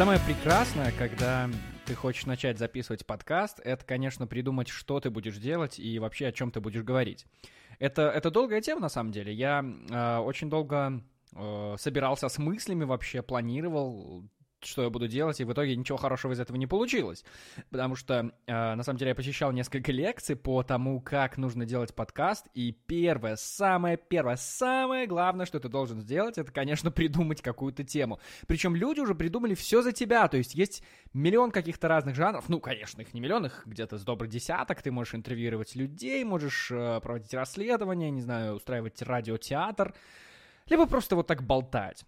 Самое прекрасное, когда ты хочешь начать записывать подкаст, это, конечно, придумать, что ты будешь делать и вообще о чем ты будешь говорить. Это, это долгая тема, на самом деле. Я э, очень долго э, собирался с мыслями вообще, планировал, что я буду делать, и в итоге ничего хорошего из этого не получилось. Потому что, э, на самом деле, я посещал несколько лекций по тому, как нужно делать подкаст, и первое, самое первое, самое главное, что ты должен сделать, это, конечно, придумать какую-то тему. Причем люди уже придумали все за тебя, то есть есть миллион каких-то разных жанров, ну, конечно, их не миллион, их где-то с добрый десяток, ты можешь интервьюировать людей, можешь э, проводить расследования, не знаю, устраивать радиотеатр, либо просто вот так болтать.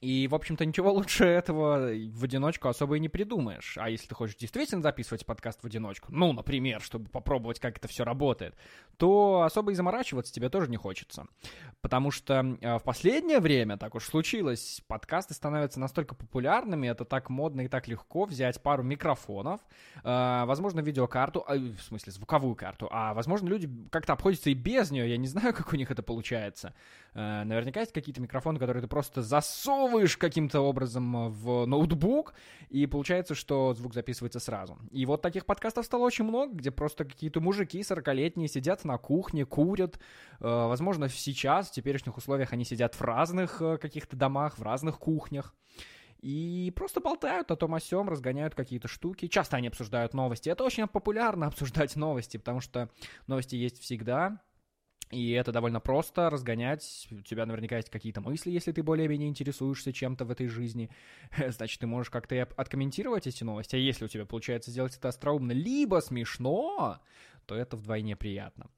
И, в общем-то, ничего лучше этого в одиночку особо и не придумаешь. А если ты хочешь действительно записывать подкаст в одиночку, ну, например, чтобы попробовать, как это все работает, то особо и заморачиваться тебе тоже не хочется. Потому что э, в последнее время, так уж случилось, подкасты становятся настолько популярными, это так модно и так легко взять пару микрофонов, э, возможно, видеокарту, э, в смысле, звуковую карту, а, возможно, люди как-то обходятся и без нее, я не знаю, как у них это получается. Наверняка есть какие-то микрофоны, которые ты просто засовываешь засовываешь каким-то образом э, в ноутбук, и получается, что звук записывается сразу. И вот таких подкастов стало очень много, где просто какие-то мужики 40-летние сидят на кухне, курят. Э, возможно, сейчас, в теперешних условиях, они сидят в разных э, каких-то домах, в разных кухнях. И просто болтают о том о сём, разгоняют какие-то штуки. Часто они обсуждают новости. Это очень популярно обсуждать новости, потому что новости есть всегда. И это довольно просто разгонять. У тебя наверняка есть какие-то мысли, если ты более-менее интересуешься чем-то в этой жизни. Значит, ты можешь как-то откомментировать эти новости. А если у тебя получается сделать это остроумно, либо смешно, то это вдвойне приятно.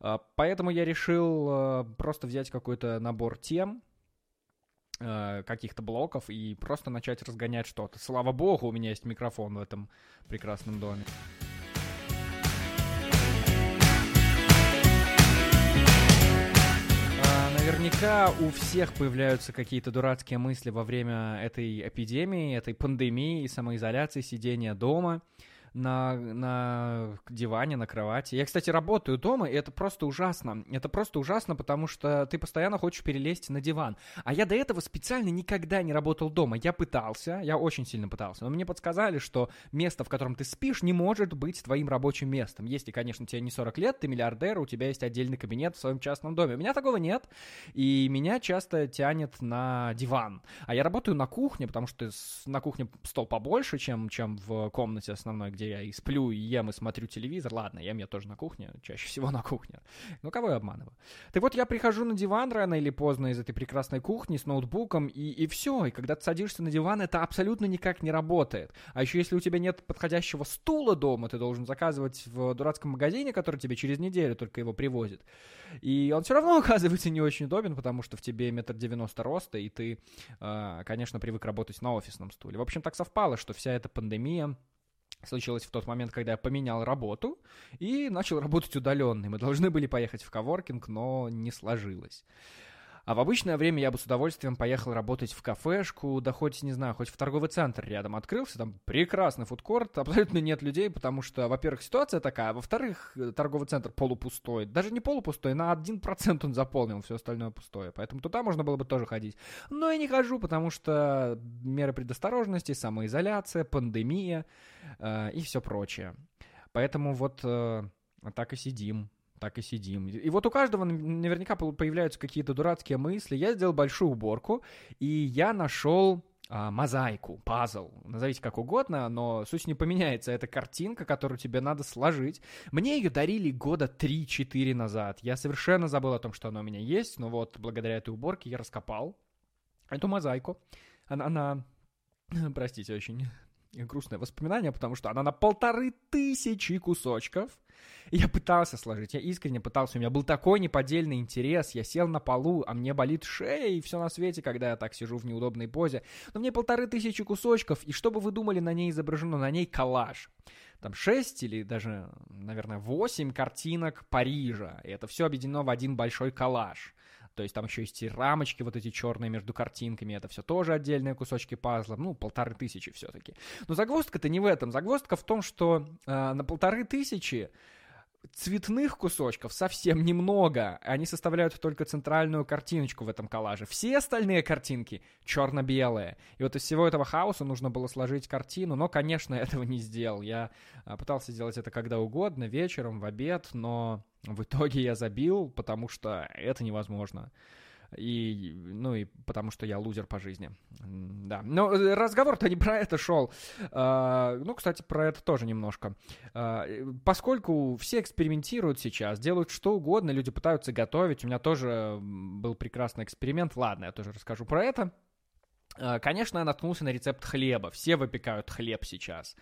А, поэтому я решил а, просто взять какой-то набор тем, а, каких-то блоков и просто начать разгонять что-то. Слава богу, у меня есть микрофон в этом прекрасном доме. Наверняка у всех появляются какие-то дурацкие мысли во время этой эпидемии, этой пандемии, самоизоляции, сидения дома на, на диване, на кровати. Я, кстати, работаю дома, и это просто ужасно. Это просто ужасно, потому что ты постоянно хочешь перелезть на диван. А я до этого специально никогда не работал дома. Я пытался, я очень сильно пытался, но мне подсказали, что место, в котором ты спишь, не может быть твоим рабочим местом. Если, конечно, тебе не 40 лет, ты миллиардер, у тебя есть отдельный кабинет в своем частном доме. У меня такого нет, и меня часто тянет на диван. А я работаю на кухне, потому что на кухне стол побольше, чем, чем в комнате основной, где где я и сплю, и ем, и смотрю телевизор. Ладно, ем я тоже на кухне, чаще всего на кухне. Ну, кого я обманываю? Так вот, я прихожу на диван рано или поздно из этой прекрасной кухни с ноутбуком, и, и все. И когда ты садишься на диван, это абсолютно никак не работает. А еще если у тебя нет подходящего стула дома, ты должен заказывать в дурацком магазине, который тебе через неделю только его привозит. И он все равно оказывается не очень удобен, потому что в тебе метр девяносто роста, и ты, а, конечно, привык работать на офисном стуле. В общем, так совпало, что вся эта пандемия случилось в тот момент, когда я поменял работу и начал работать удаленно. Мы должны были поехать в коворкинг, но не сложилось. А в обычное время я бы с удовольствием поехал работать в кафешку, да хоть, не знаю, хоть в торговый центр рядом открылся, там прекрасный фудкорт, абсолютно нет людей, потому что, во-первых, ситуация такая, а во-вторых, торговый центр полупустой. Даже не полупустой, на 1% он заполнен, все остальное пустое. Поэтому туда можно было бы тоже ходить. Но я не хожу, потому что меры предосторожности, самоизоляция, пандемия э, и все прочее. Поэтому вот э, так и сидим так и сидим. И вот у каждого наверняка появляются какие-то дурацкие мысли. Я сделал большую уборку, и я нашел а, мозаику, пазл, назовите как угодно, но суть не поменяется. Это картинка, которую тебе надо сложить. Мне ее дарили года 3-4 назад. Я совершенно забыл о том, что она у меня есть, но вот благодаря этой уборке я раскопал эту мозаику. Она, она простите, очень грустное воспоминание, потому что она на полторы тысячи кусочков. Я пытался сложить, я искренне пытался. У меня был такой неподдельный интерес. Я сел на полу, а мне болит шея и все на свете, когда я так сижу в неудобной позе. Но мне полторы тысячи кусочков, и что бы вы думали, на ней изображено? На ней коллаж. Там шесть или даже, наверное, восемь картинок Парижа. И это все объединено в один большой коллаж. То есть там еще есть и рамочки вот эти черные между картинками, это все тоже отдельные кусочки пазла, ну, полторы тысячи все-таки. Но загвоздка-то не в этом, загвоздка в том, что э, на полторы тысячи цветных кусочков совсем немного. Они составляют только центральную картиночку в этом коллаже. Все остальные картинки черно-белые. И вот из всего этого хаоса нужно было сложить картину, но, конечно, этого не сделал. Я а, пытался сделать это когда угодно, вечером, в обед, но в итоге я забил, потому что это невозможно и, ну, и потому что я лузер по жизни. Да. Но э, разговор-то не про это шел. А, ну, кстати, про это тоже немножко. А, поскольку все экспериментируют сейчас, делают что угодно, люди пытаются готовить. У меня тоже был прекрасный эксперимент. Ладно, я тоже расскажу про это. А, конечно, я наткнулся на рецепт хлеба. Все выпекают хлеб сейчас.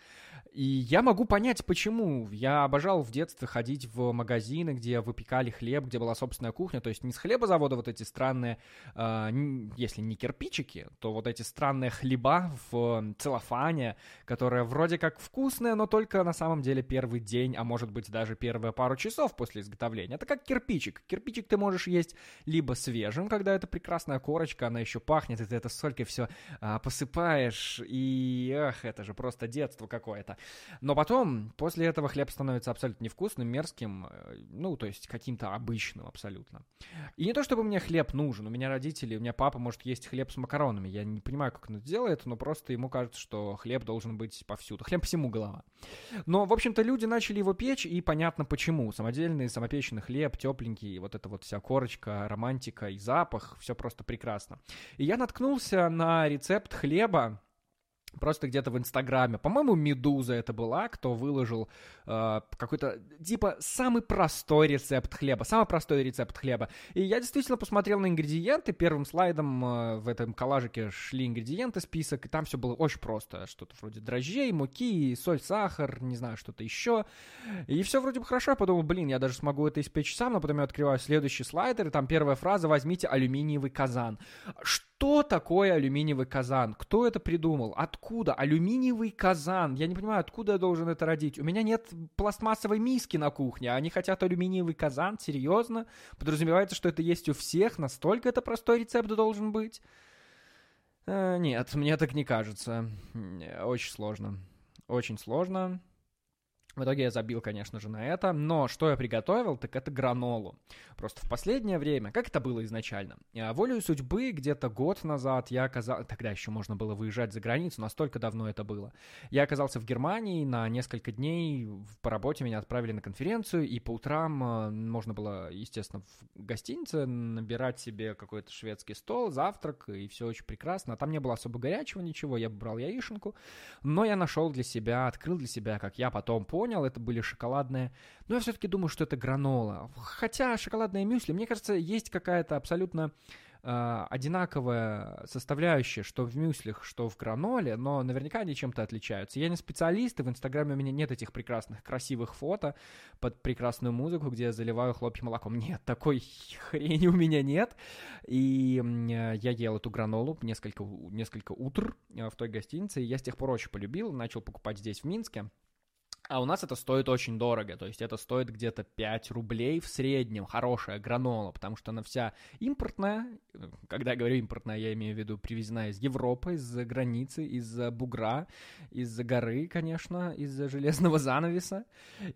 И я могу понять, почему. Я обожал в детстве ходить в магазины, где выпекали хлеб, где была собственная кухня. То есть не с хлебозавода вот эти странные, э, если не кирпичики, то вот эти странные хлеба в целлофане, которые вроде как вкусные, но только на самом деле первый день, а может быть даже первые пару часов после изготовления. Это как кирпичик. Кирпичик ты можешь есть либо свежим, когда это прекрасная корочка, она еще пахнет, и ты это солькой все э, посыпаешь, и эх, это же просто детство какое-то. Но потом, после этого хлеб становится абсолютно невкусным, мерзким, э, ну, то есть каким-то обычным абсолютно. И не то, чтобы мне хлеб нужен, у меня родители, у меня папа может есть хлеб с макаронами, я не понимаю, как он это делает, но просто ему кажется, что хлеб должен быть повсюду. Хлеб всему голова. Но, в общем-то, люди начали его печь, и понятно почему. Самодельный, самопеченный хлеб, тепленький, вот эта вот вся корочка, романтика и запах, все просто прекрасно. И я наткнулся на рецепт хлеба, Просто где-то в Инстаграме. По-моему, Медуза это была, кто выложил э, какой-то, типа, самый простой рецепт хлеба. Самый простой рецепт хлеба. И я действительно посмотрел на ингредиенты. Первым слайдом э, в этом коллажике шли ингредиенты, список, и там все было очень просто. Что-то вроде дрожжей, муки, соль, сахар, не знаю, что-то еще. И все вроде бы хорошо. Я подумал, блин, я даже смогу это испечь сам, но потом я открываю следующий слайдер, и там первая фраза «возьмите алюминиевый казан». Что такое алюминиевый казан? Кто это придумал? Откуда? Алюминиевый казан. Я не понимаю, откуда я должен это родить. У меня нет пластмассовой миски на кухне, а они хотят алюминиевый казан. Серьезно? Подразумевается, что это есть у всех? Настолько это простой рецепт должен быть? Э, нет, мне так не кажется. Очень сложно. Очень сложно. В итоге я забил, конечно же, на это. Но что я приготовил, так это гранолу. Просто в последнее время, как это было изначально, а, волею судьбы где-то год назад я оказался... Тогда еще можно было выезжать за границу, настолько давно это было. Я оказался в Германии на несколько дней. По работе меня отправили на конференцию, и по утрам а, можно было, естественно, в гостинице набирать себе какой-то шведский стол, завтрак, и все очень прекрасно. А там не было особо горячего ничего, я брал яишенку. Но я нашел для себя, открыл для себя, как я потом понял, понял, это были шоколадные. Но я все-таки думаю, что это гранола. Хотя шоколадные мюсли, мне кажется, есть какая-то абсолютно э, одинаковая составляющая, что в мюслях, что в граноле, но наверняка они чем-то отличаются. Я не специалист, и в Инстаграме у меня нет этих прекрасных, красивых фото под прекрасную музыку, где я заливаю хлопья молоком. Нет, такой хрени у меня нет. И я ел эту гранолу несколько, несколько утр э, в той гостинице, и я с тех пор очень полюбил, начал покупать здесь, в Минске. А у нас это стоит очень дорого, то есть это стоит где-то 5 рублей в среднем, хорошая гранола, потому что она вся импортная, когда я говорю импортная, я имею в виду привезена из Европы, из-за границы, из-за бугра, из-за горы, конечно, из-за железного занавеса,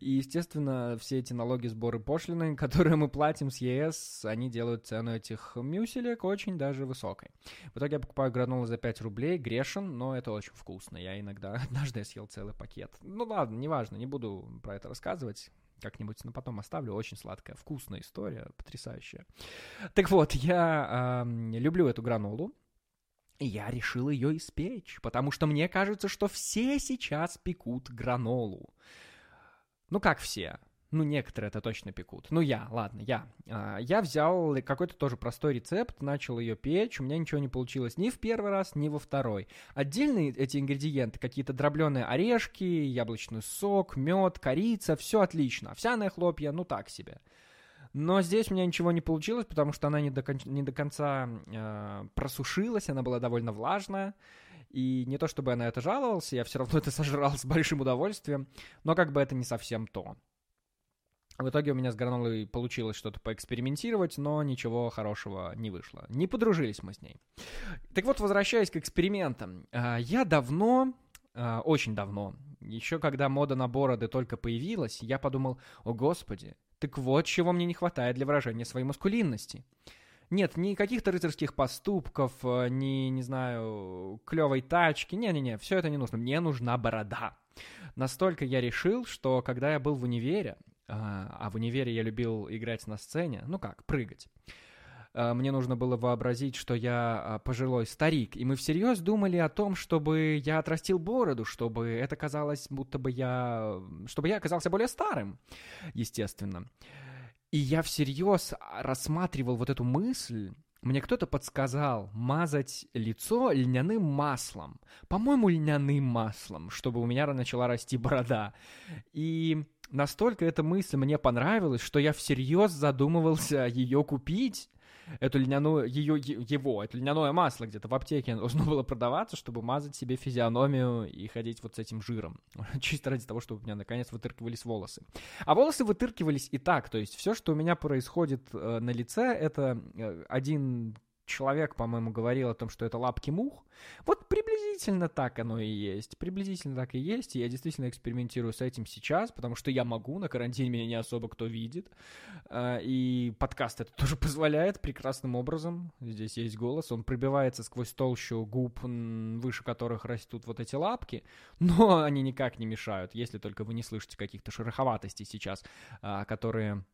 и, естественно, все эти налоги, сборы, пошлины, которые мы платим с ЕС, они делают цену этих мюселек очень даже высокой. В итоге я покупаю гранолу за 5 рублей, грешен, но это очень вкусно, я иногда, однажды я съел целый пакет. Ну ладно, неважно, важно, не буду про это рассказывать как-нибудь, но потом оставлю. Очень сладкая, вкусная история, потрясающая. Так вот, я э, люблю эту гранолу. И я решил ее испечь, потому что мне кажется, что все сейчас пекут гранолу. Ну как все? Ну, некоторые это точно пекут. Ну, я, ладно, я. А, я взял какой-то тоже простой рецепт, начал ее печь, у меня ничего не получилось ни в первый раз, ни во второй. Отдельные эти ингредиенты, какие-то дробленые орешки, яблочный сок, мед, корица, все отлично. Овсяные хлопья, ну так себе. Но здесь у меня ничего не получилось, потому что она не до, кон- не до конца э, просушилась, она была довольно влажная. И не то чтобы я на это жаловался, я все равно это сожрал с большим удовольствием, но как бы это не совсем то. В итоге у меня с гранолой получилось что-то поэкспериментировать, но ничего хорошего не вышло. Не подружились мы с ней. Так вот, возвращаясь к экспериментам. А, я давно, а, очень давно, Еще когда мода на бороды только появилась, я подумал, о господи, так вот чего мне не хватает для выражения своей маскулинности. Нет, ни каких-то рыцарских поступков, э, ни, не знаю, клевой тачки. Не-не-не, все это не нужно. Мне нужна борода. Настолько я решил, что когда я был в универе, а, а в универе я любил играть на сцене, ну как, прыгать, а, мне нужно было вообразить, что я а, пожилой старик, и мы всерьез думали о том, чтобы я отрастил бороду, чтобы это казалось, будто бы я... чтобы я оказался более старым, естественно. И я всерьез рассматривал вот эту мысль, мне кто-то подсказал мазать лицо льняным маслом. По-моему, льняным маслом, чтобы у меня начала расти борода. И настолько эта мысль мне понравилась, что я всерьез задумывался ее купить эту льняную, ее, его, это льняное масло где-то в аптеке должно было продаваться, чтобы мазать себе физиономию и ходить вот с этим жиром. Чисто ради того, чтобы у меня наконец вытыркивались волосы. А волосы вытыркивались и так, то есть все, что у меня происходит э, на лице, это э, один человек, по-моему, говорил о том, что это лапки мух. Вот приблизительно так оно и есть. Приблизительно так и есть. И я действительно экспериментирую с этим сейчас, потому что я могу, на карантине меня не особо кто видит. А, и подкаст это тоже позволяет прекрасным образом. Здесь есть голос, он пробивается сквозь толщу губ, выше которых растут вот эти лапки, но они никак не мешают, если только вы не слышите каких-то шероховатостей сейчас, а, которые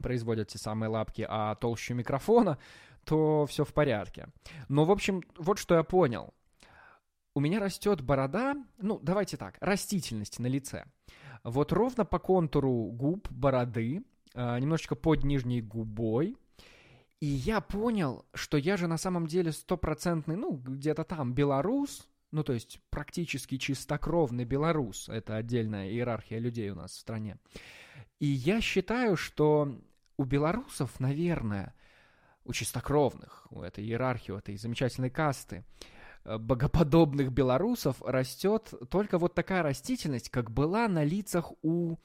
производят те самые лапки, а толщу микрофона, то все в порядке. Но, в общем, вот что я понял. У меня растет борода, ну, давайте так, растительность на лице. Вот ровно по контуру губ, бороды, э, немножечко под нижней губой. И я понял, что я же на самом деле стопроцентный, ну, где-то там белорус, ну, то есть практически чистокровный белорус. Это отдельная иерархия людей у нас в стране. И я считаю, что у белорусов, наверное, у чистокровных, у этой иерархии, у этой замечательной касты, э, богоподобных белорусов растет только вот такая растительность, как была на лицах у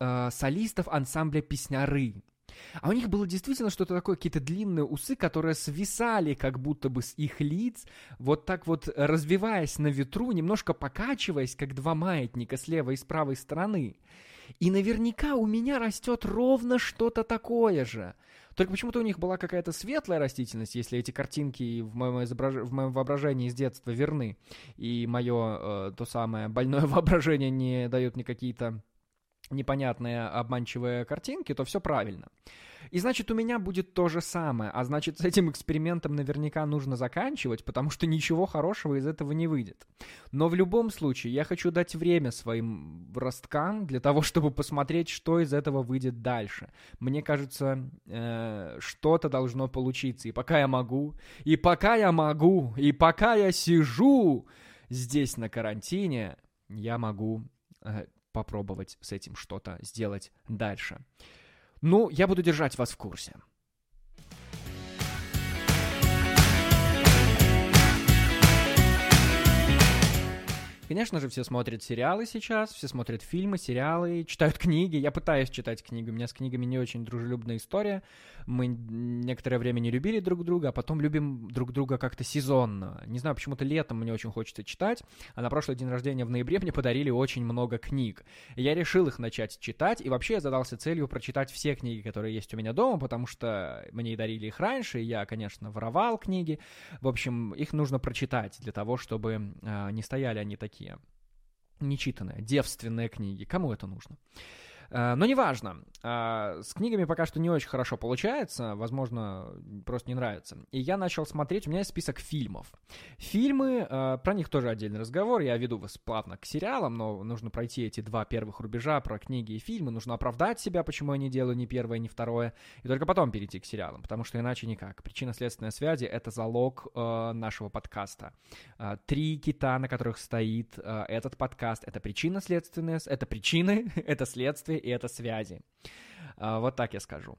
э, солистов ансамбля «Песняры». А у них было действительно что-то такое, какие-то длинные усы, которые свисали как будто бы с их лиц, вот так вот развиваясь на ветру, немножко покачиваясь, как два маятника с левой и с правой стороны. И наверняка у меня растет ровно что-то такое же – только почему-то у них была какая-то светлая растительность, если эти картинки в моем, изображ... в моем воображении с детства верны, и мое э, то самое больное воображение не дает мне какие-то непонятные обманчивые картинки, то все правильно. И значит, у меня будет то же самое. А значит, с этим экспериментом наверняка нужно заканчивать, потому что ничего хорошего из этого не выйдет. Но в любом случае, я хочу дать время своим росткам для того, чтобы посмотреть, что из этого выйдет дальше. Мне кажется, э, что-то должно получиться. И пока я могу, и пока я могу, и пока я сижу здесь на карантине, я могу э, попробовать с этим что-то сделать дальше. Ну, я буду держать вас в курсе. Конечно же, все смотрят сериалы сейчас, все смотрят фильмы, сериалы, читают книги. Я пытаюсь читать книги, у меня с книгами не очень дружелюбная история. Мы некоторое время не любили друг друга, а потом любим друг друга как-то сезонно. Не знаю, почему-то летом мне очень хочется читать, а на прошлый день рождения в ноябре мне подарили очень много книг. я решил их начать читать, и вообще я задался целью прочитать все книги, которые есть у меня дома, потому что мне дарили их раньше, и я, конечно, воровал книги. В общем, их нужно прочитать для того, чтобы э, не стояли они такие такие нечитанные, девственные книги. Кому это нужно? Э, но неважно. Э, с книгами пока что не очень хорошо получается, возможно, просто не нравится. И я начал смотреть, у меня есть список фильмов. Фильмы, э, про них тоже отдельный разговор, я веду вас плавно к сериалам, но нужно пройти эти два первых рубежа про книги и фильмы, нужно оправдать себя, почему я не делаю ни первое, ни второе, и только потом перейти к сериалам, потому что иначе никак. Причинно-следственная связи — это залог нашего подкаста. Три кита, на которых стоит этот подкаст, это причинно-следственная, это причины, это следствие, и это связи. А, вот так я скажу.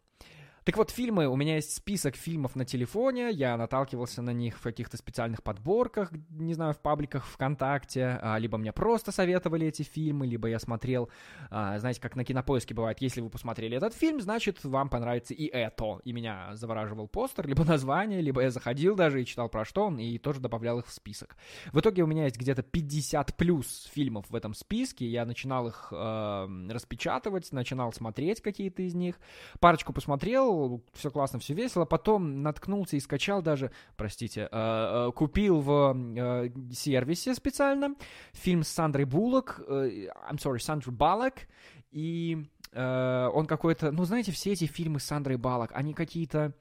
Так вот, фильмы, у меня есть список фильмов на телефоне, я наталкивался на них в каких-то специальных подборках, не знаю, в пабликах ВКонтакте, а, либо мне просто советовали эти фильмы, либо я смотрел, а, знаете, как на Кинопоиске бывает, если вы посмотрели этот фильм, значит, вам понравится и это. И меня завораживал постер, либо название, либо я заходил даже и читал про что он, и тоже добавлял их в список. В итоге у меня есть где-то 50 плюс фильмов в этом списке, я начинал их э, распечатывать, начинал смотреть какие-то из них, парочку посмотрел, все классно, все весело, потом наткнулся и скачал даже, простите, э, э, купил в э, сервисе специально фильм с Сандрой Буллок, I'm sorry, Сандрой Баллок, и он какой-то, ну знаете, все эти фильмы с Сандрой Баллок, они какие-то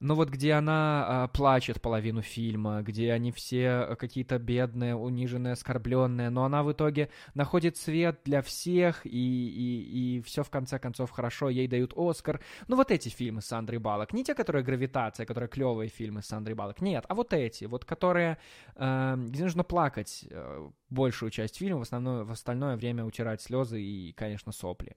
но вот где она а, плачет половину фильма, где они все какие-то бедные, униженные, оскорбленные, но она в итоге находит свет для всех, и, и, и все в конце концов хорошо, ей дают Оскар. Ну вот эти фильмы с Сандрой Балок, не те, которые «Гравитация», которые клевые фильмы с Сандрой Балок, нет, а вот эти, вот которые, э, где нужно плакать э, большую часть фильма, в, основное, в остальное время утирать слезы и, конечно, сопли.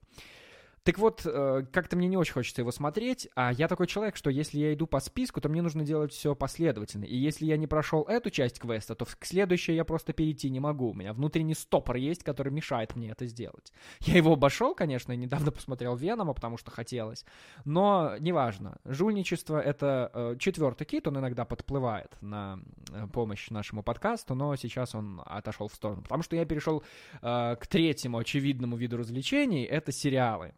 Так вот, э, как-то мне не очень хочется его смотреть, а я такой человек, что если я иду по списку, то мне нужно делать все последовательно. И если я не прошел эту часть квеста, то к следующей я просто перейти не могу. У меня внутренний стопор есть, который мешает мне это сделать. Я его обошел, конечно, и недавно посмотрел Венома, потому что хотелось. Но неважно. Жульничество — это э, четвертый кит, он иногда подплывает на э, помощь нашему подкасту, но сейчас он отошел в сторону. Потому что я перешел к третьему очевидному виду развлечений — это сериалы.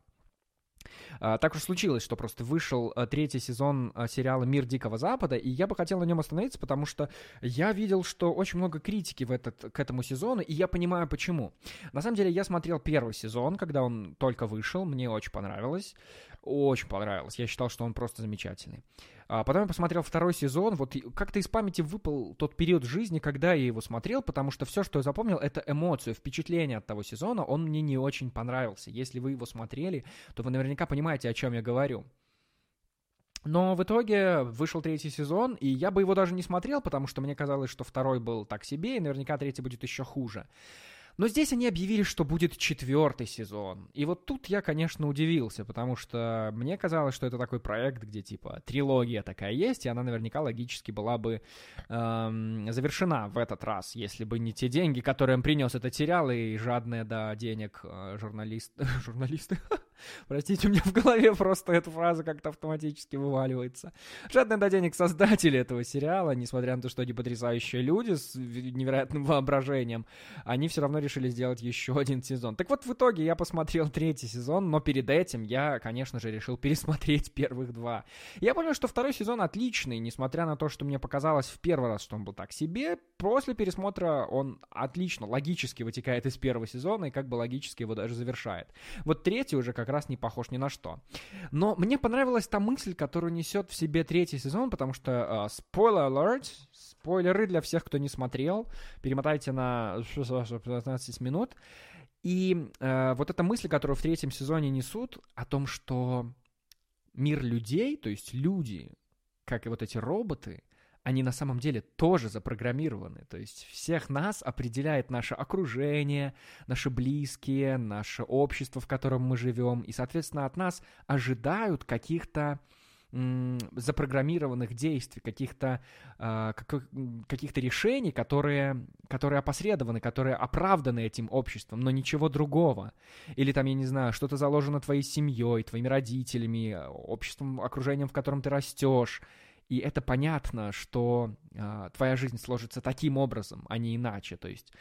А, так уж случилось, что просто вышел а, третий сезон а, сериала «Мир Дикого Запада», и я бы хотел на нем остановиться, потому что я видел, что очень много критики в этот, к этому сезону, и я понимаю, почему. На самом деле, я смотрел первый сезон, когда он только вышел, мне очень понравилось, очень понравилось, я считал, что он просто замечательный. А потом я посмотрел второй сезон, вот как-то из памяти выпал тот период жизни, когда я его смотрел, потому что все, что я запомнил, это эмоцию, впечатление от того сезона, он мне не очень понравился. Если вы его смотрели, то вы наверняка понимаете, о чем я говорю. Но в итоге вышел третий сезон, и я бы его даже не смотрел, потому что мне казалось, что второй был так себе, и наверняка третий будет еще хуже. Но здесь они объявили, что будет четвертый сезон. И вот тут я, конечно, удивился, потому что мне казалось, что это такой проект, где типа трилогия такая есть, и она наверняка логически была бы эм, завершена в этот раз, если бы не те деньги, которые им принес этот сериал, и жадные до денег э, журналист... журналисты. Простите, у меня в голове просто эта фраза как-то автоматически вываливается. Жадные до денег создатели этого сериала, несмотря на то, что они потрясающие люди с невероятным воображением, они все равно решили сделать еще один сезон. Так вот, в итоге я посмотрел третий сезон, но перед этим я, конечно же, решил пересмотреть первых два. Я понял, что второй сезон отличный, несмотря на то, что мне показалось в первый раз, что он был так себе. После пересмотра он отлично, логически вытекает из первого сезона и как бы логически его даже завершает. Вот третий уже как раз не похож ни на что. Но мне понравилась та мысль, которую несет в себе третий сезон, потому что, uh, spoiler alert, спойлеры для всех, кто не смотрел, перемотайте на 15 минут. И э, вот эта мысль, которую в третьем сезоне несут, о том, что мир людей, то есть люди, как и вот эти роботы, они на самом деле тоже запрограммированы. То есть всех нас определяет наше окружение, наши близкие, наше общество, в котором мы живем. И, соответственно, от нас ожидают каких-то запрограммированных действий, каких-то э, каких-то решений, которые, которые опосредованы, которые оправданы этим обществом, но ничего другого. Или там, я не знаю, что-то заложено твоей семьей, твоими родителями, обществом, окружением, в котором ты растешь и это понятно, что э, твоя жизнь сложится таким образом, а не иначе. То есть,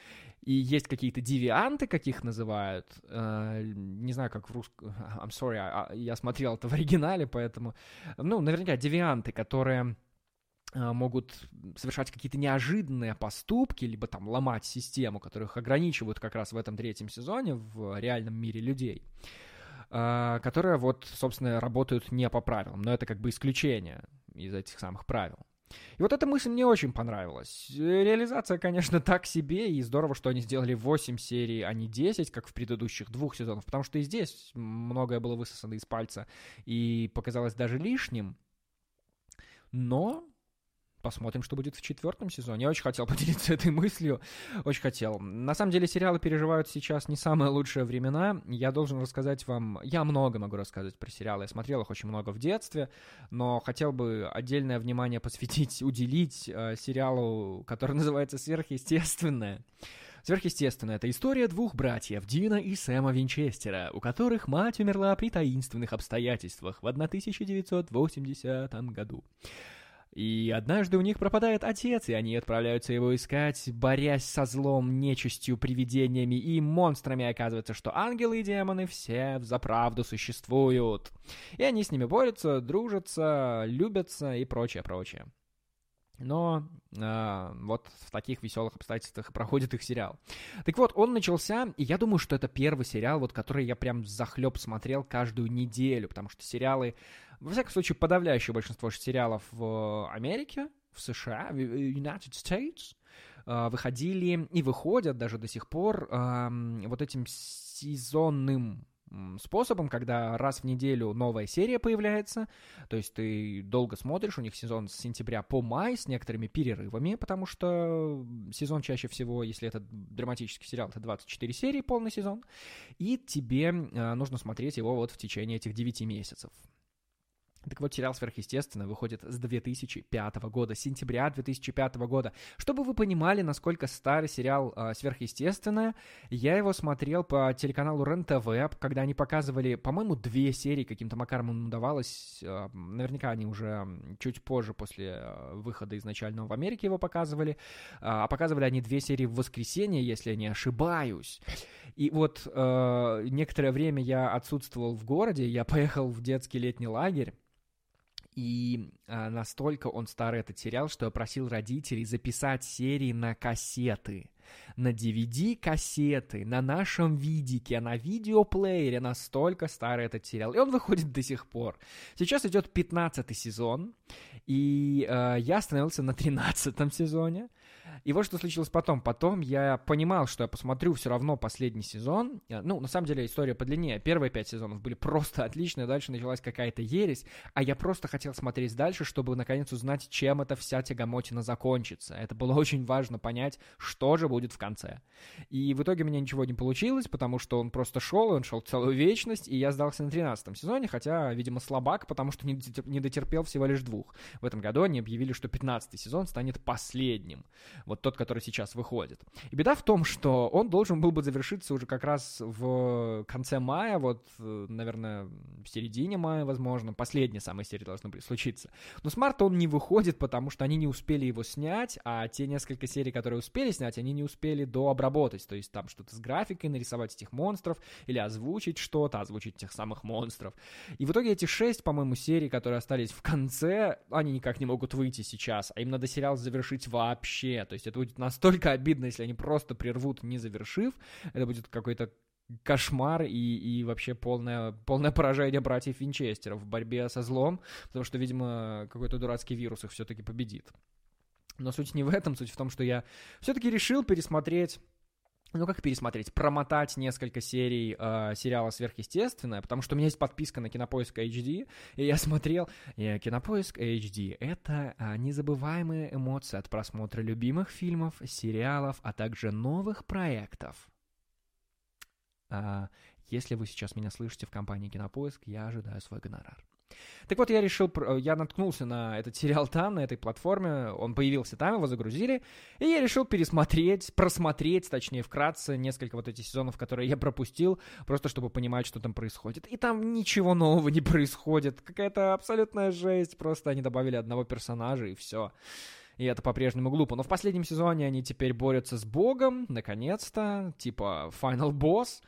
и есть какие-то девианты, каких называют. Э, не знаю, как в русском... I'm sorry, а, я смотрел это в оригинале, поэтому... Ну, наверняка девианты, которые могут совершать какие-то неожиданные поступки, либо там ломать систему, которых ограничивают как раз в этом третьем сезоне в реальном мире людей, которые вот, собственно, работают не по правилам, но это как бы исключение из этих самых правил. И вот эта мысль мне очень понравилась. Реализация, конечно, так себе, и здорово, что они сделали 8 серий, а не 10, как в предыдущих двух сезонах, потому что и здесь многое было высосано из пальца и показалось даже лишним. Но посмотрим, что будет в четвертом сезоне. Я очень хотел поделиться этой мыслью, очень хотел. На самом деле сериалы переживают сейчас не самые лучшие времена. Я должен рассказать вам, я много могу рассказывать про сериалы, я смотрел их очень много в детстве, но хотел бы отдельное внимание посвятить, уделить э, сериалу, который называется «Сверхъестественное». Сверхъестественное — это история двух братьев, Дина и Сэма Винчестера, у которых мать умерла при таинственных обстоятельствах в 1980 году. И однажды у них пропадает отец, и они отправляются его искать, борясь со злом, нечистью, привидениями и монстрами. Оказывается, что ангелы и демоны все за правду существуют. И они с ними борются, дружатся, любятся и прочее, прочее. Но э, вот в таких веселых обстоятельствах проходит их сериал. Так вот, он начался, и я думаю, что это первый сериал, вот который я прям захлеб смотрел каждую неделю, потому что сериалы во всяком случае, подавляющее большинство сериалов в Америке, в США, в United States, э, выходили и выходят даже до сих пор вот этим сезонным способом, когда раз в неделю новая серия появляется, то есть ты долго смотришь, у них сезон с сентября по май с некоторыми перерывами, потому что сезон чаще всего, если это драматический сериал, это 24 серии, полный сезон, и тебе э, нужно смотреть его вот в течение этих 9 месяцев. Так вот, сериал «Сверхъестественно» выходит с 2005 года, сентября 2005 года. Чтобы вы понимали, насколько старый сериал э, «Сверхъестественное», я его смотрел по телеканалу РЕН-ТВ, когда они показывали, по-моему, две серии, каким-то макаром им удавалось. Э, наверняка они уже чуть позже, после э, выхода изначального в Америке его показывали. А показывали они две серии в воскресенье, если я не ошибаюсь. И вот э, некоторое время я отсутствовал в городе, я поехал в детский летний лагерь, и а, настолько он старый этот сериал, что я просил родителей записать серии на кассеты. На DVD-кассеты, на нашем видике, на видеоплеере. Настолько старый этот сериал. И он выходит до сих пор. Сейчас идет 15 сезон. И э, я остановился на 13 сезоне. И вот что случилось потом. Потом я понимал, что я посмотрю все равно последний сезон. Э, ну, на самом деле, история подлиннее. Первые пять сезонов были просто отличные, дальше началась какая-то ересь, а я просто хотел смотреть дальше, чтобы наконец узнать, чем эта вся тягомотина закончится. Это было очень важно понять, что же будет в конце. И в итоге у меня ничего не получилось, потому что он просто шел, он шел целую вечность, и я сдался на 13 сезоне, хотя, видимо, слабак, потому что не дотерпел всего лишь двух. В этом году они объявили, что 15 сезон станет последним вот тот, который сейчас выходит. И беда в том, что он должен был бы завершиться уже как раз в конце мая, вот, наверное, в середине мая, возможно, последняя самая серия должна была случиться. Но с марта он не выходит, потому что они не успели его снять, а те несколько серий, которые успели снять, они не успели дообработать, то есть там что-то с графикой, нарисовать этих монстров, или озвучить что-то, озвучить тех самых монстров. И в итоге эти шесть, по-моему, серий, которые остались в конце, они никак не могут выйти сейчас, а им надо сериал завершить вообще, то есть это будет настолько обидно, если они просто прервут, не завершив. Это будет какой-то кошмар и, и вообще полное, полное поражение братьев Винчестеров в борьбе со злом, потому что, видимо, какой-то дурацкий вирус их все-таки победит. Но суть не в этом, суть в том, что я все-таки решил пересмотреть ну, как пересмотреть? Промотать несколько серий э, сериала «Сверхъестественное», потому что у меня есть подписка на Кинопоиск HD, и я смотрел... И Кинопоиск HD — это э, незабываемые эмоции от просмотра любимых фильмов, сериалов, а также новых проектов. Э, если вы сейчас меня слышите в компании Кинопоиск, я ожидаю свой гонорар. Так вот, я решил, я наткнулся на этот сериал там, на этой платформе, он появился там, его загрузили, и я решил пересмотреть, просмотреть, точнее, вкратце, несколько вот этих сезонов, которые я пропустил, просто чтобы понимать, что там происходит. И там ничего нового не происходит, какая-то абсолютная жесть, просто они добавили одного персонажа, и все и это по-прежнему глупо. Но в последнем сезоне они теперь борются с богом, наконец-то, типа Final Boss.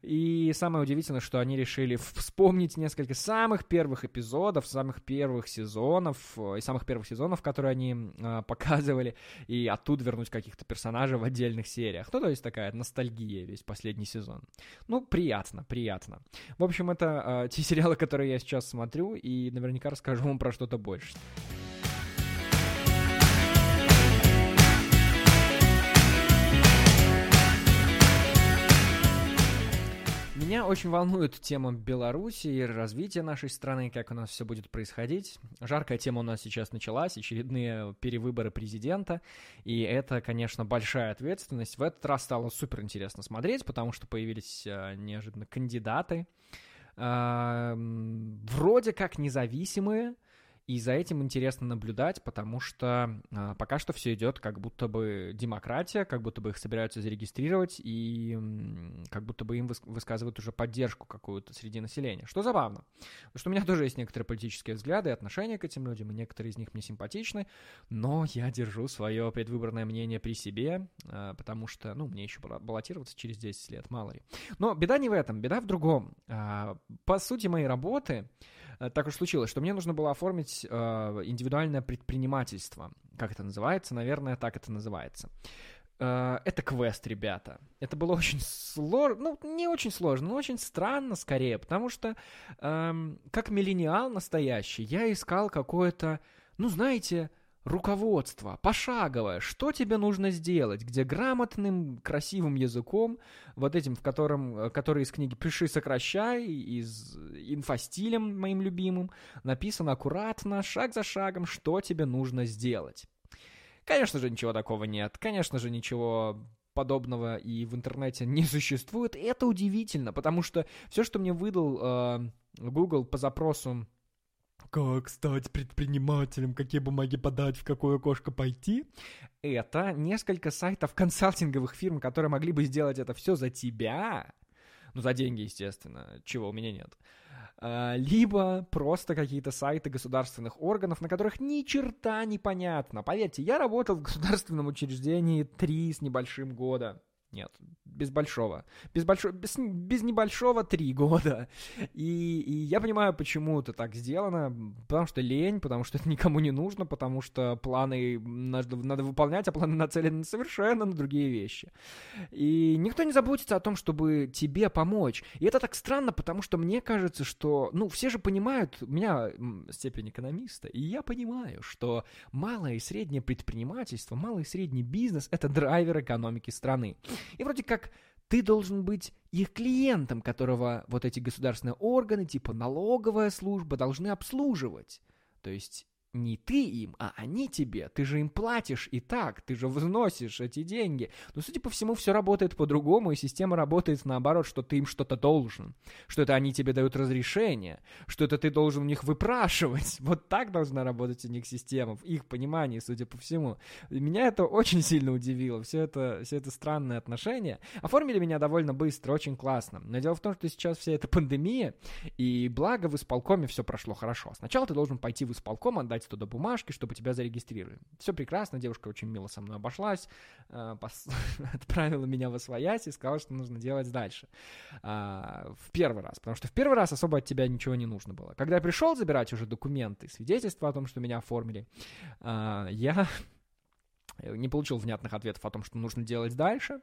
И самое удивительное, что они решили вспомнить несколько самых первых эпизодов, самых первых сезонов, и самых первых сезонов, которые они э, показывали, и оттуда вернуть каких-то персонажей в отдельных сериях. Ну, то есть такая ностальгия весь последний сезон. Ну, приятно, приятно. В общем, это э, те сериалы, которые я сейчас смотрю, и наверняка расскажу вам про что-то больше. Меня очень волнует тема Беларуси и развития нашей страны, как у нас все будет происходить. Жаркая тема у нас сейчас началась, очередные перевыборы президента, и это, конечно, большая ответственность. В этот раз стало супер интересно смотреть, потому что появились а, неожиданно кандидаты, а, вроде как независимые, и за этим интересно наблюдать, потому что э, пока что все идет как будто бы демократия, как будто бы их собираются зарегистрировать, и э, как будто бы им выс- высказывают уже поддержку какую-то среди населения. Что забавно. Потому что у меня тоже есть некоторые политические взгляды и отношения к этим людям, и некоторые из них мне симпатичны, но я держу свое предвыборное мнение при себе, э, потому что, ну, мне еще баллотироваться через 10 лет, мало ли. Но беда не в этом, беда в другом. Э, по сути моей работы так уж случилось, что мне нужно было оформить э, индивидуальное предпринимательство. Как это называется? Наверное, так это называется. Э, это квест, ребята. Это было очень сложно, ну, не очень сложно, но очень странно скорее, потому что э, как миллениал настоящий я искал какое-то, ну, знаете, руководство, пошаговое, что тебе нужно сделать, где грамотным, красивым языком, вот этим, в котором, э, который из книги «Пиши, сокращай», из инфостилем моим любимым, написано аккуратно, шаг за шагом, что тебе нужно сделать. Конечно же, ничего такого нет, конечно же, ничего подобного и в интернете не существует, и это удивительно, потому что все, что мне выдал э, Google по запросу как стать предпринимателем, какие бумаги подать, в какое окошко пойти, это несколько сайтов консалтинговых фирм, которые могли бы сделать это все за тебя, ну, за деньги, естественно, чего у меня нет, а, либо просто какие-то сайты государственных органов, на которых ни черта не понятно. Поверьте, я работал в государственном учреждении три с небольшим года. Нет, без большого. Без, большого, без, без небольшого три года. И, и я понимаю, почему это так сделано. Потому что лень, потому что это никому не нужно, потому что планы надо, надо выполнять, а планы нацелены совершенно на другие вещи. И никто не заботится о том, чтобы тебе помочь. И это так странно, потому что мне кажется, что, ну, все же понимают, у меня степень экономиста, и я понимаю, что малое и среднее предпринимательство, малый и средний бизнес — это драйвер экономики страны. И вроде как ты должен быть их клиентом, которого вот эти государственные органы, типа налоговая служба, должны обслуживать. То есть не ты им, а они тебе. Ты же им платишь и так, ты же взносишь эти деньги. Но, судя по всему, все работает по-другому, и система работает наоборот, что ты им что-то должен, что это они тебе дают разрешение, что это ты должен у них выпрашивать. Вот так должна работать у них система, в их понимании, судя по всему. Меня это очень сильно удивило, все это, все это странное отношение. Оформили меня довольно быстро, очень классно. Но дело в том, что сейчас вся эта пандемия, и благо в исполкоме все прошло хорошо. Сначала ты должен пойти в исполком, отдать отправить туда бумажки, чтобы тебя зарегистрировали. Все прекрасно, девушка очень мило со мной обошлась, э, отправила меня в освоять и сказала, что нужно делать дальше. А, в первый раз, потому что в первый раз особо от тебя ничего не нужно было. Когда я пришел забирать уже документы, свидетельства о том, что меня оформили, а, я не получил внятных ответов о том, что нужно делать дальше.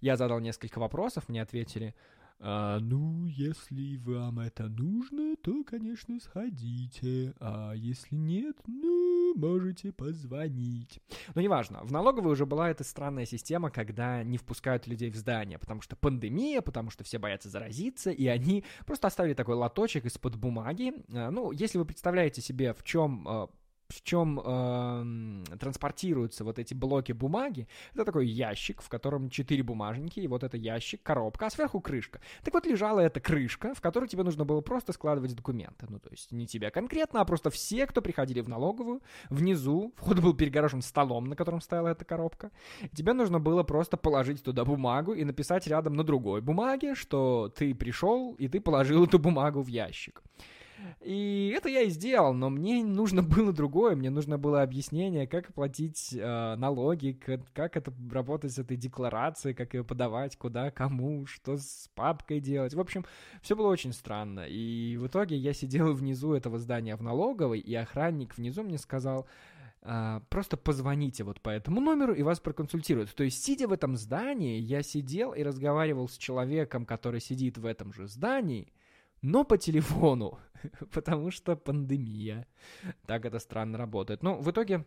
Я задал несколько вопросов, мне ответили, а, ну, если вам это нужно, то, конечно, сходите. А если нет, ну, можете позвонить. Но неважно, в налоговой уже была эта странная система, когда не впускают людей в здание, потому что пандемия, потому что все боятся заразиться, и они просто оставили такой лоточек из-под бумаги. А, ну, если вы представляете себе, в чем а, в чем э, транспортируются вот эти блоки бумаги, это такой ящик, в котором четыре бумажники, и вот это ящик, коробка, а сверху крышка. Так вот лежала эта крышка, в которую тебе нужно было просто складывать документы. Ну, то есть не тебя конкретно, а просто все, кто приходили в налоговую, внизу, вход был перегорожен столом, на котором стояла эта коробка. Тебе нужно было просто положить туда бумагу и написать рядом на другой бумаге, что ты пришел, и ты положил эту бумагу в ящик. И это я и сделал, но мне нужно было другое, мне нужно было объяснение, как платить э, налоги, как, как это работать с этой декларацией, как ее подавать, куда, кому, что с папкой делать. В общем, все было очень странно. И в итоге я сидел внизу этого здания в налоговой, и охранник внизу мне сказал, Uh, просто позвоните вот по этому номеру и вас проконсультируют. То есть, сидя в этом здании, я сидел и разговаривал с человеком, который сидит в этом же здании, но по телефону, потому что пандемия. Так это странно работает. Но в итоге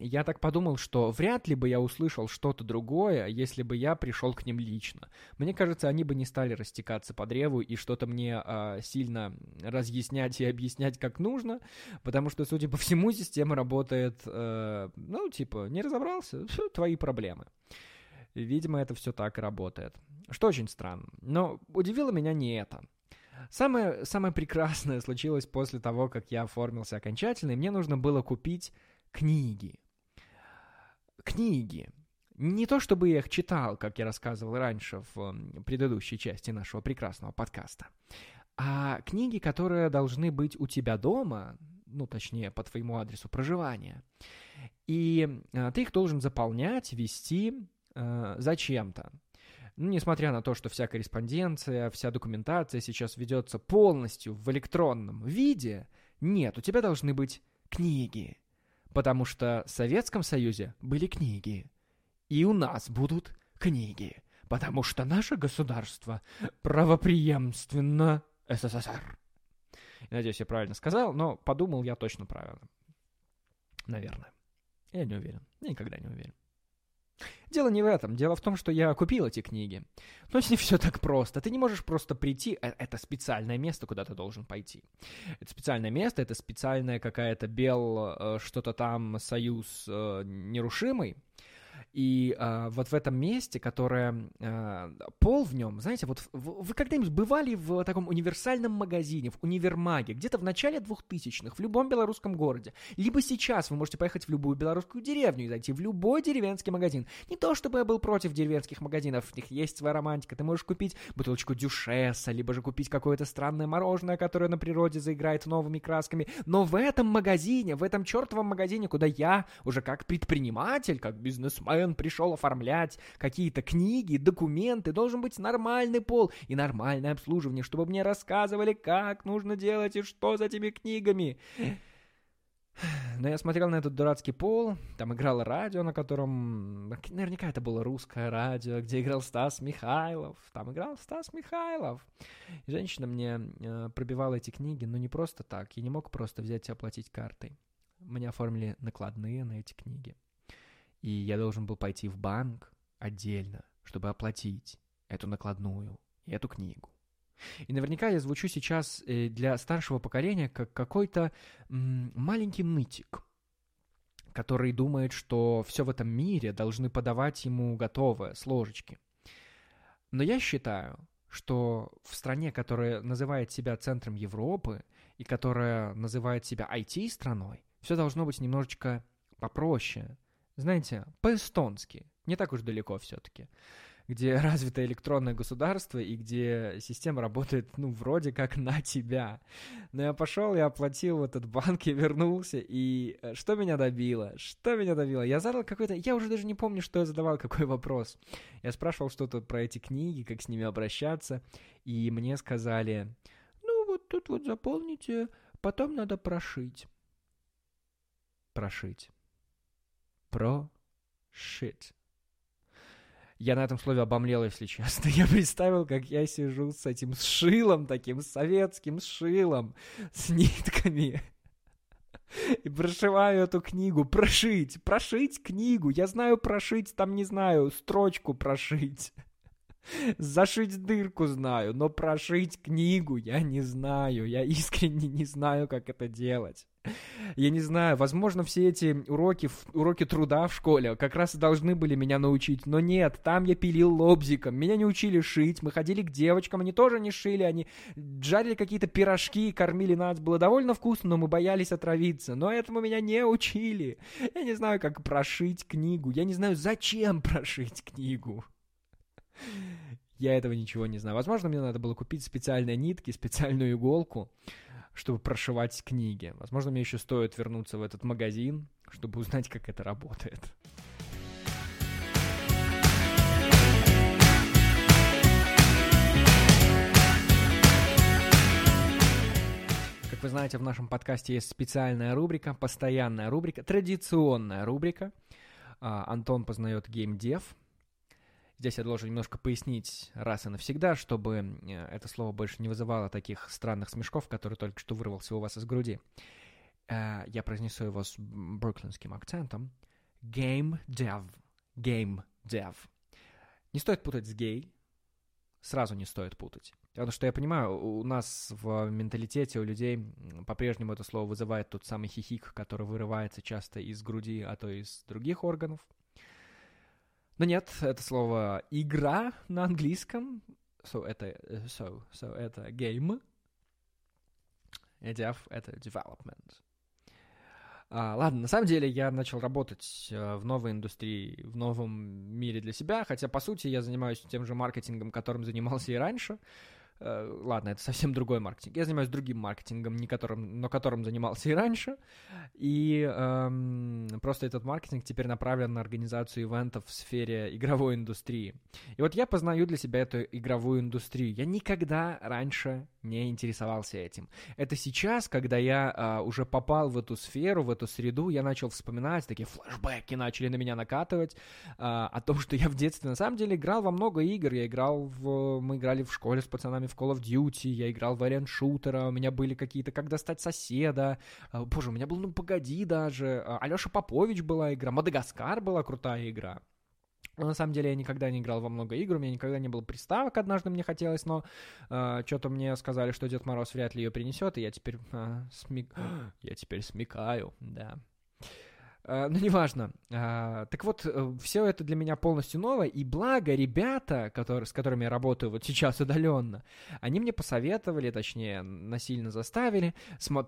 я так подумал, что вряд ли бы я услышал что-то другое, если бы я пришел к ним лично. Мне кажется, они бы не стали растекаться по древу и что-то мне э, сильно разъяснять и объяснять, как нужно, потому что, судя по всему, система работает, э, ну, типа, не разобрался, все твои проблемы. Видимо, это все так работает. Что очень странно. Но удивило меня не это. Самое, самое прекрасное случилось после того, как я оформился окончательно, и мне нужно было купить книги книги. Не то чтобы я их читал, как я рассказывал раньше в предыдущей части нашего прекрасного подкаста, а книги, которые должны быть у тебя дома, ну, точнее, по твоему адресу проживания. И э, ты их должен заполнять, вести э, зачем-то. Ну, несмотря на то, что вся корреспонденция, вся документация сейчас ведется полностью в электронном виде, нет, у тебя должны быть книги. Потому что в Советском Союзе были книги. И у нас будут книги. Потому что наше государство правоприемственно СССР. Надеюсь, я правильно сказал, но подумал я точно правильно. Наверное. Я не уверен. Я никогда не уверен. Дело не в этом. Дело в том, что я купил эти книги. Но с не все так просто. Ты не можешь просто прийти. Э, это специальное место, куда ты должен пойти. Это специальное место, это специальная какая-то бел э, что-то там союз э, нерушимый. И э, вот в этом месте, которое э, пол в нем, знаете, вот в, вы когда-нибудь бывали в таком универсальном магазине, в универмаге, где-то в начале 2000-х, в любом белорусском городе, либо сейчас вы можете поехать в любую белорусскую деревню и зайти в любой деревенский магазин. Не то, чтобы я был против деревенских магазинов, в них есть своя романтика, ты можешь купить бутылочку дюшеса, либо же купить какое-то странное мороженое, которое на природе заиграет новыми красками, но в этом магазине, в этом чертовом магазине, куда я уже как предприниматель, как бизнесмен, он пришел оформлять какие-то книги, документы, должен быть нормальный пол и нормальное обслуживание, чтобы мне рассказывали, как нужно делать и что за этими книгами. Но я смотрел на этот дурацкий пол, там играло радио, на котором... Наверняка это было русское радио, где играл Стас Михайлов. Там играл Стас Михайлов. И женщина мне э, пробивала эти книги, но не просто так. Я не мог просто взять и оплатить картой. Мне оформили накладные на эти книги. И я должен был пойти в банк отдельно, чтобы оплатить эту накладную и эту книгу. И наверняка я звучу сейчас э, для старшего поколения как какой-то маленький нытик, который думает, что все в этом мире должны подавать ему готовое, с ложечки. Но я считаю, что в стране, которая называет себя центром Европы и которая называет себя IT-страной, все должно быть немножечко попроще, знаете, по-эстонски, не так уж далеко все-таки, где развито электронное государство и где система работает, ну, вроде как на тебя. Но я пошел, я оплатил этот банк, я вернулся, и э, что меня добило? Что меня добило? Я задал какой-то... Я уже даже не помню, что я задавал, какой вопрос. Я спрашивал что-то про эти книги, как с ними обращаться, и мне сказали, ну, вот тут вот заполните, потом надо прошить. Прошить про shit. Я на этом слове обомлел, если честно. Я представил, как я сижу с этим шилом, таким советским шилом, с нитками. И прошиваю эту книгу. Прошить, прошить книгу. Я знаю прошить, там не знаю, строчку прошить. Зашить дырку знаю, но прошить книгу я не знаю. Я искренне не знаю, как это делать. Я не знаю, возможно, все эти уроки, уроки труда в школе как раз и должны были меня научить, но нет, там я пилил лобзиком, меня не учили шить, мы ходили к девочкам, они тоже не шили, они жарили какие-то пирожки, кормили нас, было довольно вкусно, но мы боялись отравиться, но этому меня не учили. Я не знаю, как прошить книгу, я не знаю, зачем прошить книгу. Я этого ничего не знаю. Возможно, мне надо было купить специальные нитки, специальную иголку, чтобы прошивать книги. Возможно, мне еще стоит вернуться в этот магазин, чтобы узнать, как это работает. Как вы знаете, в нашем подкасте есть специальная рубрика, постоянная рубрика, традиционная рубрика. А, Антон познает геймдев. Здесь я должен немножко пояснить раз и навсегда, чтобы это слово больше не вызывало таких странных смешков, которые только что вырвался у вас из груди. э, я произнесу его с бруклинским акцентом, game dev, game dev. Не стоит путать с гей, сразу не стоит путать. Потому что я понимаю, у нас в менталитете у людей по-прежнему это слово вызывает тот самый хихик, который вырывается часто из груди, а то из других органов. Но нет, это слово «игра» на английском. So, это, so, so, это game. И dev — это development. А, ладно, на самом деле я начал работать а, в новой индустрии, в новом мире для себя, хотя, по сути, я занимаюсь тем же маркетингом, которым занимался и раньше. Э, ладно, это совсем другой маркетинг. Я занимаюсь другим маркетингом, не которым, но которым занимался и раньше. И эм, просто этот маркетинг теперь направлен на организацию ивентов в сфере игровой индустрии. И вот я познаю для себя эту игровую индустрию. Я никогда раньше не интересовался этим. Это сейчас, когда я э, уже попал в эту сферу, в эту среду, я начал вспоминать, такие флешбеки начали на меня накатывать э, о том, что я в детстве на самом деле играл во много игр. Я играл в... Мы играли в школе с пацанами в Call of Duty, я играл в вариант шутера, у меня были какие-то «Как достать соседа», а, боже, у меня был «Ну, погоди» даже, а, Алёша Попович была игра, Мадагаскар была крутая игра. Но на самом деле я никогда не играл во много игр, у меня никогда не было приставок, однажды мне хотелось, но э, что-то мне сказали, что Дед Мороз вряд ли ее принесет, и я теперь э, смек... я теперь смекаю, да. Uh, ну, неважно. Uh, так вот, uh, все это для меня полностью новое, и благо ребята, которые, с которыми я работаю вот сейчас удаленно, они мне посоветовали, точнее, насильно заставили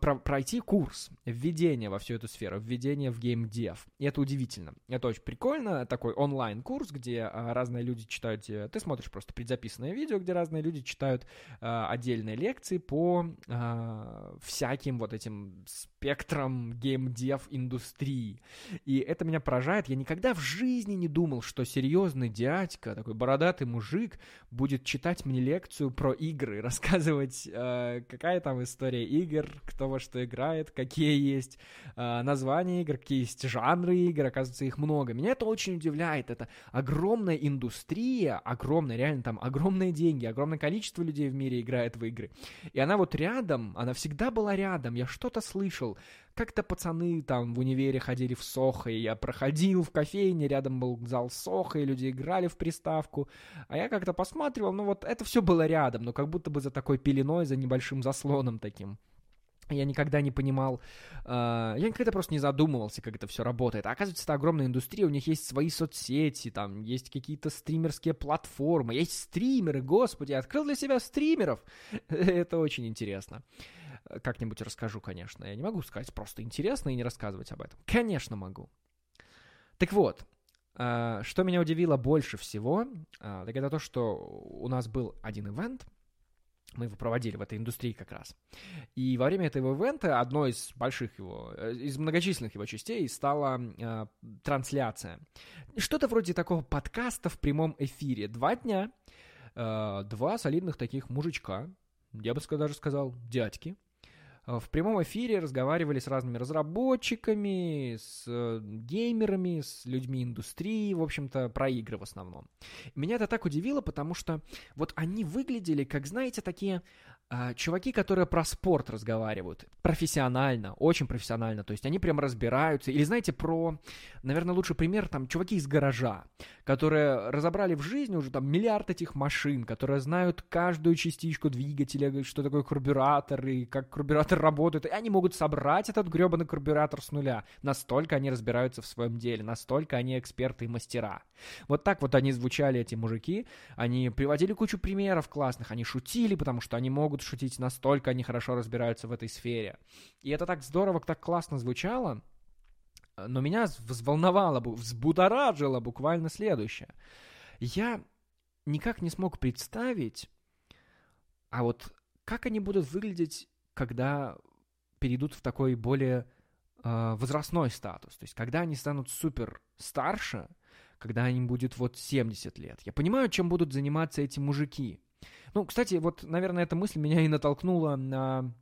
про пройти курс введения во всю эту сферу, введения в геймдев. И это удивительно. Это очень прикольно, такой онлайн-курс, где разные люди читают, э, ты смотришь просто предзаписанное видео, где разные люди читают отдельные лекции по всяким вот этим спектрам геймдев индустрии. И это меня поражает. Я никогда в жизни не думал, что серьезный дядька, такой бородатый мужик, будет читать мне лекцию про игры, рассказывать, э, какая там история игр, кто во что играет, какие есть э, названия игр, какие есть жанры игр. Оказывается, их много. Меня это очень удивляет. Это огромная индустрия, огромная, реально там огромные деньги, огромное количество людей в мире играет в игры. И она вот рядом, она всегда была рядом. Я что-то слышал как-то пацаны там в универе ходили в Сохо, и я проходил в кофейне, рядом был зал Сохо, и люди играли в приставку. А я как-то посматривал, ну вот это все было рядом, но как будто бы за такой пеленой, за небольшим заслоном таким. Я никогда не понимал, э, я никогда просто не задумывался, как это все работает. А оказывается, это огромная индустрия, у них есть свои соцсети, там есть какие-то стримерские платформы, есть стримеры, господи, открыл для себя стримеров. это очень интересно. Как-нибудь расскажу, конечно. Я не могу сказать просто интересно и не рассказывать об этом. Конечно, могу. Так вот, э, что меня удивило больше всего, э, так это то, что у нас был один ивент, мы его проводили в этой индустрии как раз. И во время этого ивента одной из больших его, э, из многочисленных его частей стала э, трансляция. Что-то вроде такого подкаста в прямом эфире. Два дня, э, два солидных таких мужичка, я бы даже сказал, дядьки, в прямом эфире разговаривали с разными разработчиками, с э, геймерами, с людьми индустрии, в общем-то, про игры в основном. Меня это так удивило, потому что вот они выглядели, как, знаете, такие чуваки, которые про спорт разговаривают, профессионально, очень профессионально, то есть они прям разбираются, или знаете, про, наверное, лучший пример, там, чуваки из гаража, которые разобрали в жизни уже там миллиард этих машин, которые знают каждую частичку двигателя, что такое карбюратор, и как карбюратор работает, и они могут собрать этот гребаный карбюратор с нуля, настолько они разбираются в своем деле, настолько они эксперты и мастера. Вот так вот они звучали, эти мужики, они приводили кучу примеров классных, они шутили, потому что они могут могут шутить, настолько они хорошо разбираются в этой сфере. И это так здорово, так классно звучало, но меня взволновало, взбудоражило буквально следующее. Я никак не смог представить, а вот как они будут выглядеть, когда перейдут в такой более э, возрастной статус. То есть, когда они станут супер старше, когда им будет вот 70 лет. Я понимаю, чем будут заниматься эти мужики. Ну, кстати, вот, наверное, эта мысль меня и натолкнула на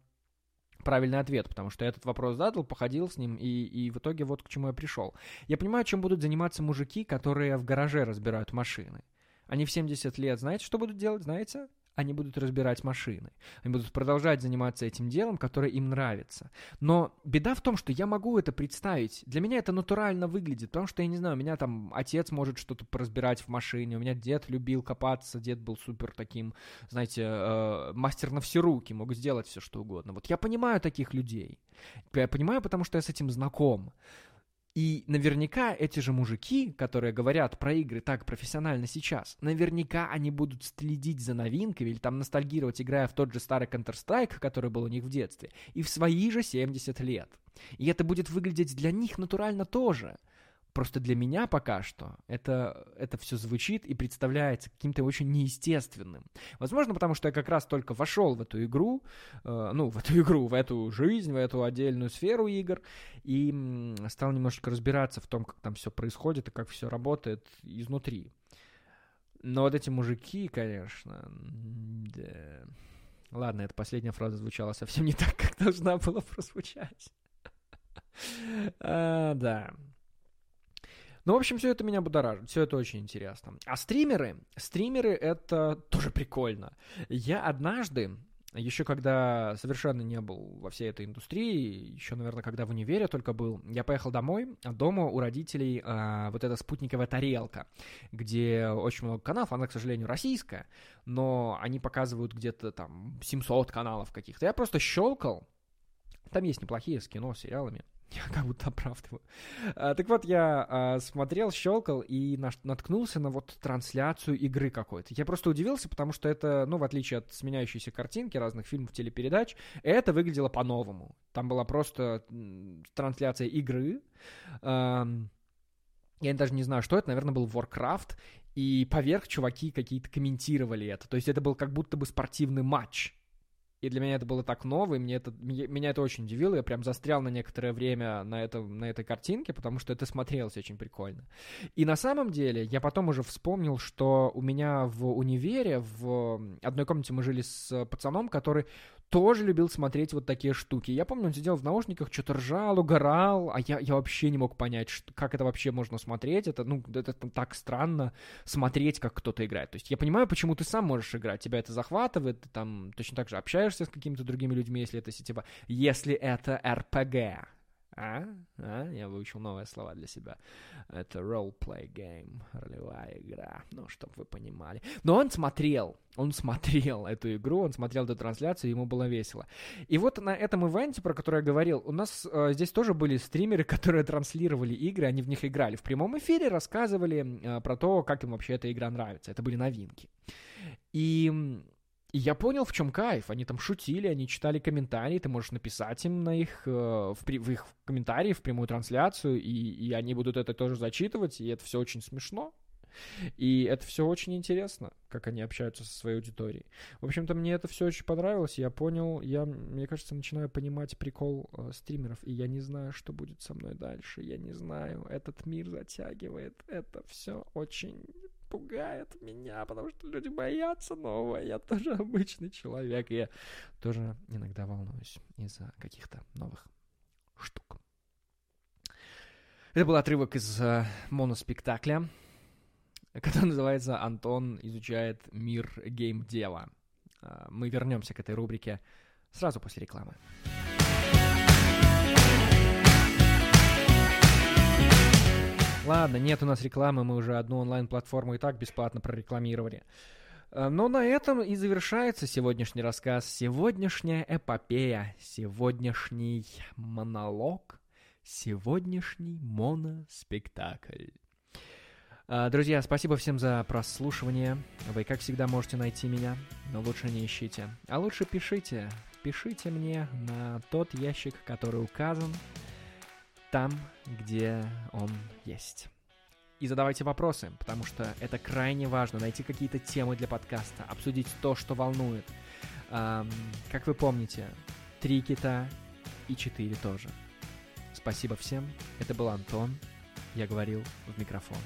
правильный ответ, потому что я этот вопрос задал, походил с ним, и, и в итоге вот к чему я пришел. Я понимаю, чем будут заниматься мужики, которые в гараже разбирают машины. Они в 70 лет, знаете, что будут делать, знаете? Они будут разбирать машины. Они будут продолжать заниматься этим делом, которое им нравится. Но беда в том, что я могу это представить. Для меня это натурально выглядит, потому что, я не знаю, у меня там отец может что-то поразбирать в машине, у меня дед любил копаться, дед был супер таким, знаете, э, мастер на все руки, мог сделать все, что угодно. Вот я понимаю таких людей. Я понимаю, потому что я с этим знаком. И наверняка эти же мужики, которые говорят про игры так профессионально сейчас, наверняка они будут следить за новинками или там ностальгировать, играя в тот же старый Counter-Strike, который был у них в детстве, и в свои же 70 лет. И это будет выглядеть для них натурально тоже – Просто для меня пока что это, это все звучит и представляется каким-то очень неестественным. Возможно, потому что я как раз только вошел в эту игру, э, ну, в эту игру, в эту жизнь, в эту отдельную сферу игр, и стал немножечко разбираться в том, как там все происходит и как все работает изнутри. Но вот эти мужики, конечно, да. Ладно, эта последняя фраза звучала совсем не так, как должна была прозвучать. а, да. Ну, в общем, все это меня будоражит, все это очень интересно. А стримеры, стримеры это тоже прикольно. Я однажды, еще когда совершенно не был во всей этой индустрии, еще, наверное, когда в универе только был, я поехал домой, а дома у родителей а, вот эта спутниковая тарелка, где очень много каналов, она, к сожалению, российская, но они показывают где-то там 700 каналов каких-то. Я просто щелкал, там есть неплохие с кино, сериалами. Я как будто оправдываю. А, так вот, я а, смотрел, щелкал и наш, наткнулся на вот трансляцию игры какой-то. Я просто удивился, потому что это, ну, в отличие от сменяющейся картинки разных фильмов, телепередач, это выглядело по-новому. Там была просто трансляция игры. А, я даже не знаю, что это, наверное, был Warcraft, и поверх чуваки какие-то комментировали это. То есть это был как будто бы спортивный матч и для меня это было так ново, и мне это, меня это очень удивило, я прям застрял на некоторое время на, это, на этой картинке, потому что это смотрелось очень прикольно. И на самом деле, я потом уже вспомнил, что у меня в универе, в одной комнате мы жили с пацаном, который тоже любил смотреть вот такие штуки. Я помню, он сидел в наушниках, что-то ржал, угорал, а я, я вообще не мог понять, что, как это вообще можно смотреть. Это, ну, это, так странно смотреть, как кто-то играет. То есть я понимаю, почему ты сам можешь играть, тебя это захватывает, ты там точно так же общаешься с какими-то другими людьми, если это типа, если это РПГ. А? а? Я выучил новые слова для себя. Это role-play game, ролевая игра. Ну, чтобы вы понимали. Но он смотрел, он смотрел эту игру, он смотрел эту трансляцию, ему было весело. И вот на этом ивенте, про который я говорил, у нас э, здесь тоже были стримеры, которые транслировали игры, они в них играли. В прямом эфире рассказывали э, про то, как им вообще эта игра нравится. Это были новинки. И и я понял, в чем кайф. Они там шутили, они читали комментарии, ты можешь написать им на их, э, в, в их комментарии, в прямую трансляцию, и, и они будут это тоже зачитывать, и это все очень смешно. И это все очень интересно, как они общаются со своей аудиторией. В общем-то, мне это все очень понравилось. Я понял, я, мне кажется, начинаю понимать прикол э, стримеров, и я не знаю, что будет со мной дальше. Я не знаю. Этот мир затягивает. Это все очень пугает меня, потому что люди боятся нового. Я тоже обычный человек, я тоже иногда волнуюсь из-за каких-то новых штук. Это был отрывок из uh, моноспектакля, который называется «Антон изучает мир гейм-дела». Uh, мы вернемся к этой рубрике сразу после рекламы. Ладно, нет у нас рекламы, мы уже одну онлайн-платформу и так бесплатно прорекламировали. Э, но на этом и завершается сегодняшний рассказ, сегодняшняя эпопея, сегодняшний монолог, сегодняшний моноспектакль. Э, друзья, спасибо всем за прослушивание. Вы, как всегда, можете найти меня, но лучше не ищите. А лучше пишите. Пишите мне на тот ящик, который указан там, где он есть. И задавайте вопросы, потому что это крайне важно. Найти какие-то темы для подкаста, обсудить то, что волнует. Эм, как вы помните, три кита и четыре тоже. Спасибо всем. Это был Антон. Я говорил в микрофон.